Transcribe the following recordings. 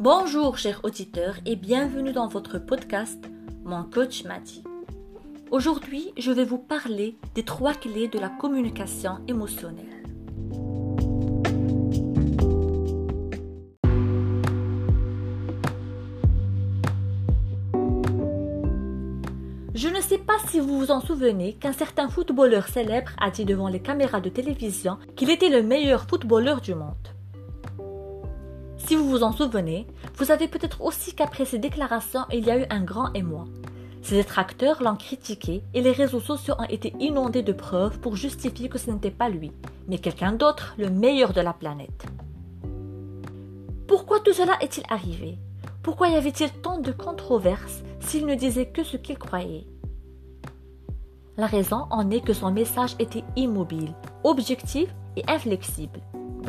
Bonjour chers auditeurs et bienvenue dans votre podcast Mon coach m'a dit. Aujourd'hui, je vais vous parler des trois clés de la communication émotionnelle. Je ne sais pas si vous vous en souvenez qu'un certain footballeur célèbre a dit devant les caméras de télévision qu'il était le meilleur footballeur du monde. Si vous vous en souvenez, vous savez peut-être aussi qu'après ces déclarations, il y a eu un grand émoi. Ses détracteurs l'ont critiqué et les réseaux sociaux ont été inondés de preuves pour justifier que ce n'était pas lui, mais quelqu'un d'autre, le meilleur de la planète. Pourquoi tout cela est-il arrivé? Pourquoi y avait-il tant de controverses s'il ne disait que ce qu'il croyait? La raison en est que son message était immobile, objectif et inflexible.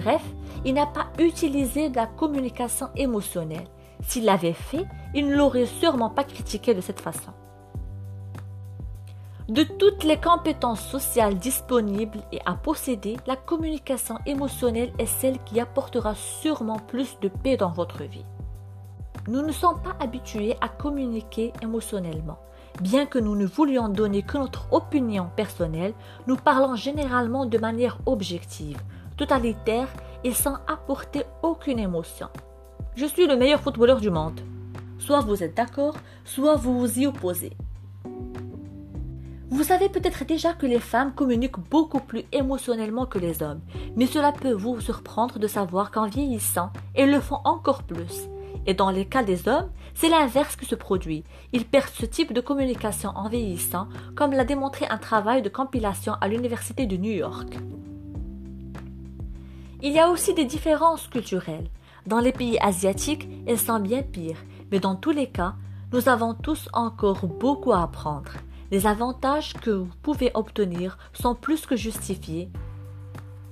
Bref, il n'a pas utilisé la communication émotionnelle. S'il l'avait fait, il ne l'aurait sûrement pas critiqué de cette façon. De toutes les compétences sociales disponibles et à posséder, la communication émotionnelle est celle qui apportera sûrement plus de paix dans votre vie. Nous ne sommes pas habitués à communiquer émotionnellement. Bien que nous ne voulions donner que notre opinion personnelle, nous parlons généralement de manière objective, totalitaire et sans apporter aucune émotion. Je suis le meilleur footballeur du monde. Soit vous êtes d'accord, soit vous vous y opposez. Vous savez peut-être déjà que les femmes communiquent beaucoup plus émotionnellement que les hommes, mais cela peut vous surprendre de savoir qu'en vieillissant, elles le font encore plus. Et dans les cas des hommes, c'est l'inverse qui se produit. Ils perdent ce type de communication en vieillissant, comme l'a démontré un travail de compilation à l'Université de New York. Il y a aussi des différences culturelles. Dans les pays asiatiques, elles sont bien pires, mais dans tous les cas, nous avons tous encore beaucoup à apprendre. Les avantages que vous pouvez obtenir sont plus que justifiés.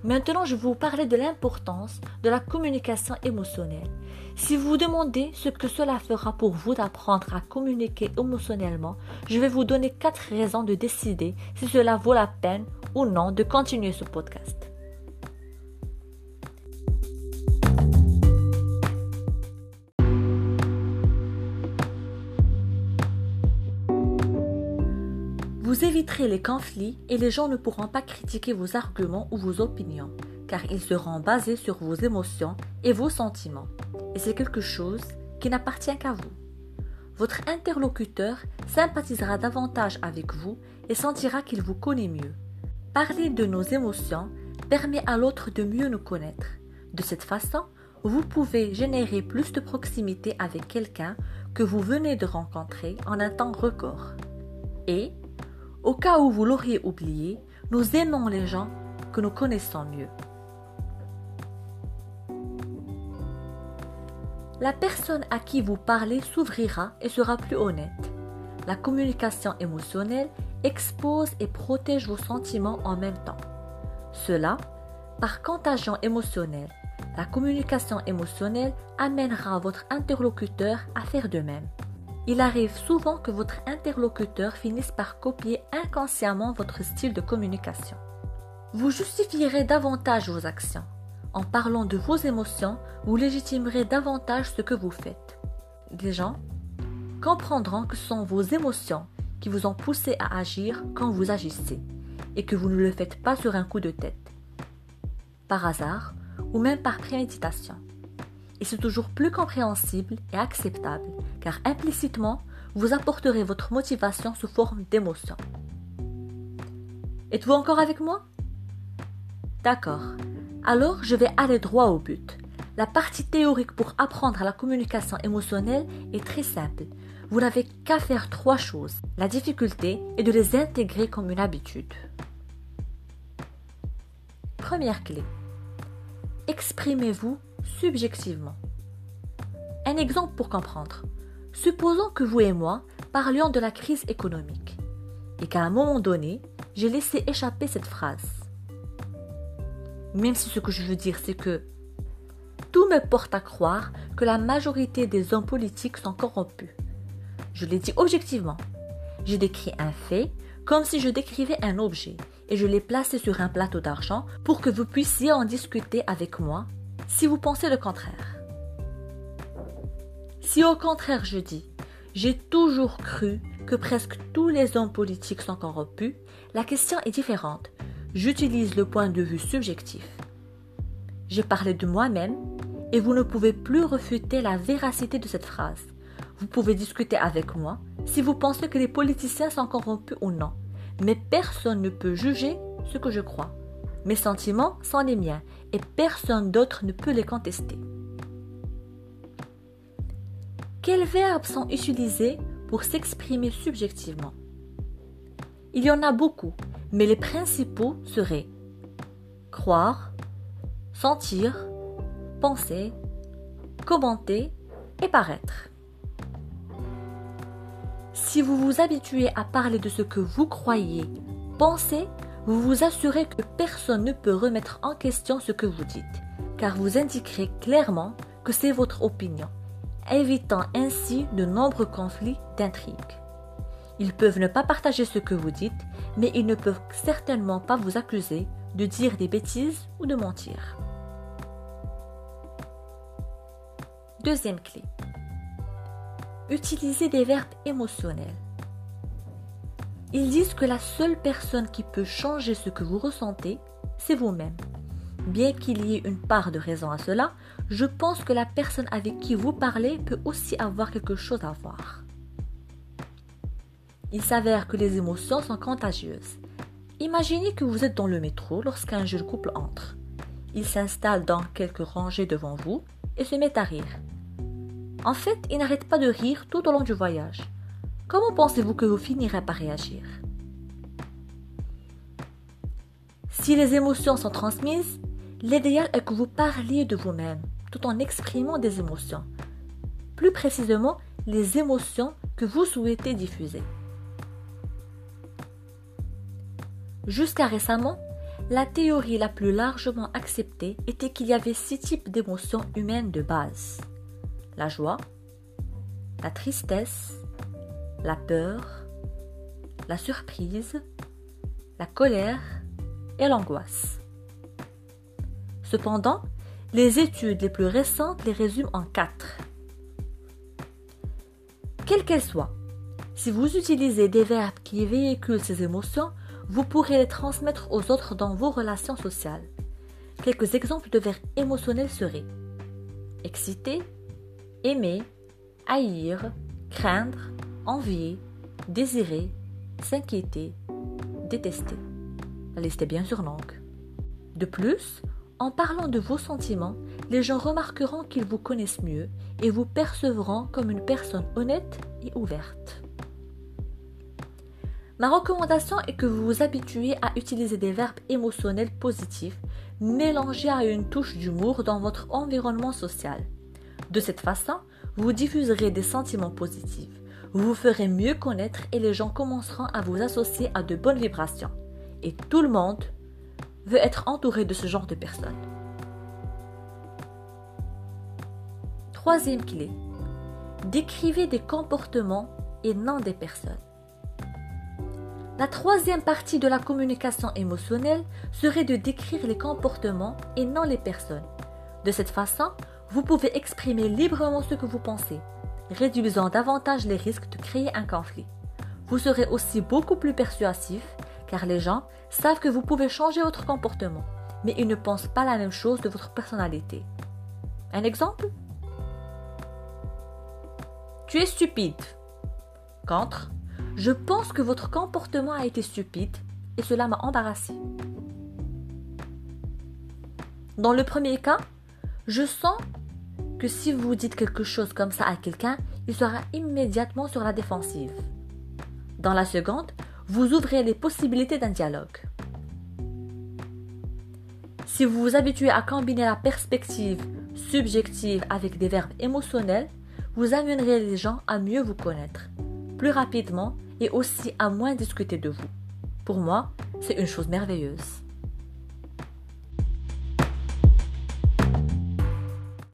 Maintenant, je vais vous parler de l'importance de la communication émotionnelle. Si vous vous demandez ce que cela fera pour vous d'apprendre à communiquer émotionnellement, je vais vous donner quatre raisons de décider si cela vaut la peine ou non de continuer ce podcast. Les conflits et les gens ne pourront pas critiquer vos arguments ou vos opinions, car ils seront basés sur vos émotions et vos sentiments. Et c'est quelque chose qui n'appartient qu'à vous. Votre interlocuteur sympathisera davantage avec vous et sentira qu'il vous connaît mieux. Parler de nos émotions permet à l'autre de mieux nous connaître. De cette façon, vous pouvez générer plus de proximité avec quelqu'un que vous venez de rencontrer en un temps record. Et au cas où vous l'auriez oublié, nous aimons les gens que nous connaissons mieux. La personne à qui vous parlez s'ouvrira et sera plus honnête. La communication émotionnelle expose et protège vos sentiments en même temps. Cela, par contagion émotionnelle, la communication émotionnelle amènera votre interlocuteur à faire de même. Il arrive souvent que votre interlocuteur finisse par copier inconsciemment votre style de communication. Vous justifierez davantage vos actions. En parlant de vos émotions, vous légitimerez davantage ce que vous faites. Les gens comprendront que ce sont vos émotions qui vous ont poussé à agir quand vous agissez et que vous ne le faites pas sur un coup de tête, par hasard ou même par préméditation et c'est toujours plus compréhensible et acceptable, car implicitement, vous apporterez votre motivation sous forme d'émotion. Êtes-vous encore avec moi? D'accord. Alors, je vais aller droit au but. La partie théorique pour apprendre la communication émotionnelle est très simple. Vous n'avez qu'à faire trois choses. La difficulté est de les intégrer comme une habitude. Première clé. Exprimez-vous subjectivement. Un exemple pour comprendre. Supposons que vous et moi parlions de la crise économique et qu'à un moment donné, j'ai laissé échapper cette phrase. Même si ce que je veux dire, c'est que tout me porte à croire que la majorité des hommes politiques sont corrompus. Je l'ai dit objectivement. J'ai décrit un fait comme si je décrivais un objet et je l'ai placé sur un plateau d'argent pour que vous puissiez en discuter avec moi si vous pensez le contraire. Si au contraire je dis j'ai toujours cru que presque tous les hommes politiques sont corrompus, la question est différente. J'utilise le point de vue subjectif. J'ai parlé de moi-même et vous ne pouvez plus refuter la véracité de cette phrase. Vous pouvez discuter avec moi si vous pensez que les politiciens sont corrompus ou non, mais personne ne peut juger ce que je crois. Mes sentiments sont les miens et personne d'autre ne peut les contester. Quels verbes sont utilisés pour s'exprimer subjectivement? Il y en a beaucoup, mais les principaux seraient croire, sentir, penser, commenter et paraître. Si vous vous habituez à parler de ce que vous croyez, pensez, vous vous assurez que personne ne peut remettre en question ce que vous dites, car vous indiquerez clairement que c'est votre opinion, évitant ainsi de nombreux conflits d'intrigues. Ils peuvent ne pas partager ce que vous dites, mais ils ne peuvent certainement pas vous accuser de dire des bêtises ou de mentir. Deuxième clé. Utilisez des verbes émotionnels. Ils disent que la seule personne qui peut changer ce que vous ressentez, c'est vous-même. Bien qu'il y ait une part de raison à cela, je pense que la personne avec qui vous parlez peut aussi avoir quelque chose à voir. Il s'avère que les émotions sont contagieuses. Imaginez que vous êtes dans le métro lorsqu'un jeune couple entre. Il s'installe dans quelques rangées devant vous et se met à rire. En fait, il n'arrête pas de rire tout au long du voyage. Comment pensez-vous que vous finirez par réagir? Si les émotions sont transmises, l'idéal est que vous parliez de vous-même tout en exprimant des émotions. Plus précisément, les émotions que vous souhaitez diffuser. Jusqu'à récemment, la théorie la plus largement acceptée était qu'il y avait six types d'émotions humaines de base la joie, la tristesse, la peur, la surprise, la colère et l'angoisse. Cependant, les études les plus récentes les résument en quatre. Quelles qu'elles soient, si vous utilisez des verbes qui véhiculent ces émotions, vous pourrez les transmettre aux autres dans vos relations sociales. Quelques exemples de verbes émotionnels seraient excité, aimer, haïr, craindre, envier, désirer, s'inquiéter, détester. La liste est bien sûr longue. De plus, en parlant de vos sentiments, les gens remarqueront qu'ils vous connaissent mieux et vous percevront comme une personne honnête et ouverte. Ma recommandation est que vous vous habituiez à utiliser des verbes émotionnels positifs mélangés à une touche d'humour dans votre environnement social. De cette façon, vous diffuserez des sentiments positifs, vous vous ferez mieux connaître et les gens commenceront à vous associer à de bonnes vibrations. Et tout le monde veut être entouré de ce genre de personnes. Troisième clé. Décrivez des comportements et non des personnes. La troisième partie de la communication émotionnelle serait de décrire les comportements et non les personnes. De cette façon, vous pouvez exprimer librement ce que vous pensez, réduisant davantage les risques de créer un conflit. Vous serez aussi beaucoup plus persuasif car les gens savent que vous pouvez changer votre comportement, mais ils ne pensent pas la même chose de votre personnalité. Un exemple? Tu es stupide. Contre, je pense que votre comportement a été stupide et cela m'a embarrassé. Dans le premier cas, je sens que si vous dites quelque chose comme ça à quelqu'un, il sera immédiatement sur la défensive. Dans la seconde, vous ouvrez les possibilités d'un dialogue. Si vous vous habituez à combiner la perspective subjective avec des verbes émotionnels, vous amènerez les gens à mieux vous connaître, plus rapidement et aussi à moins discuter de vous. Pour moi, c'est une chose merveilleuse.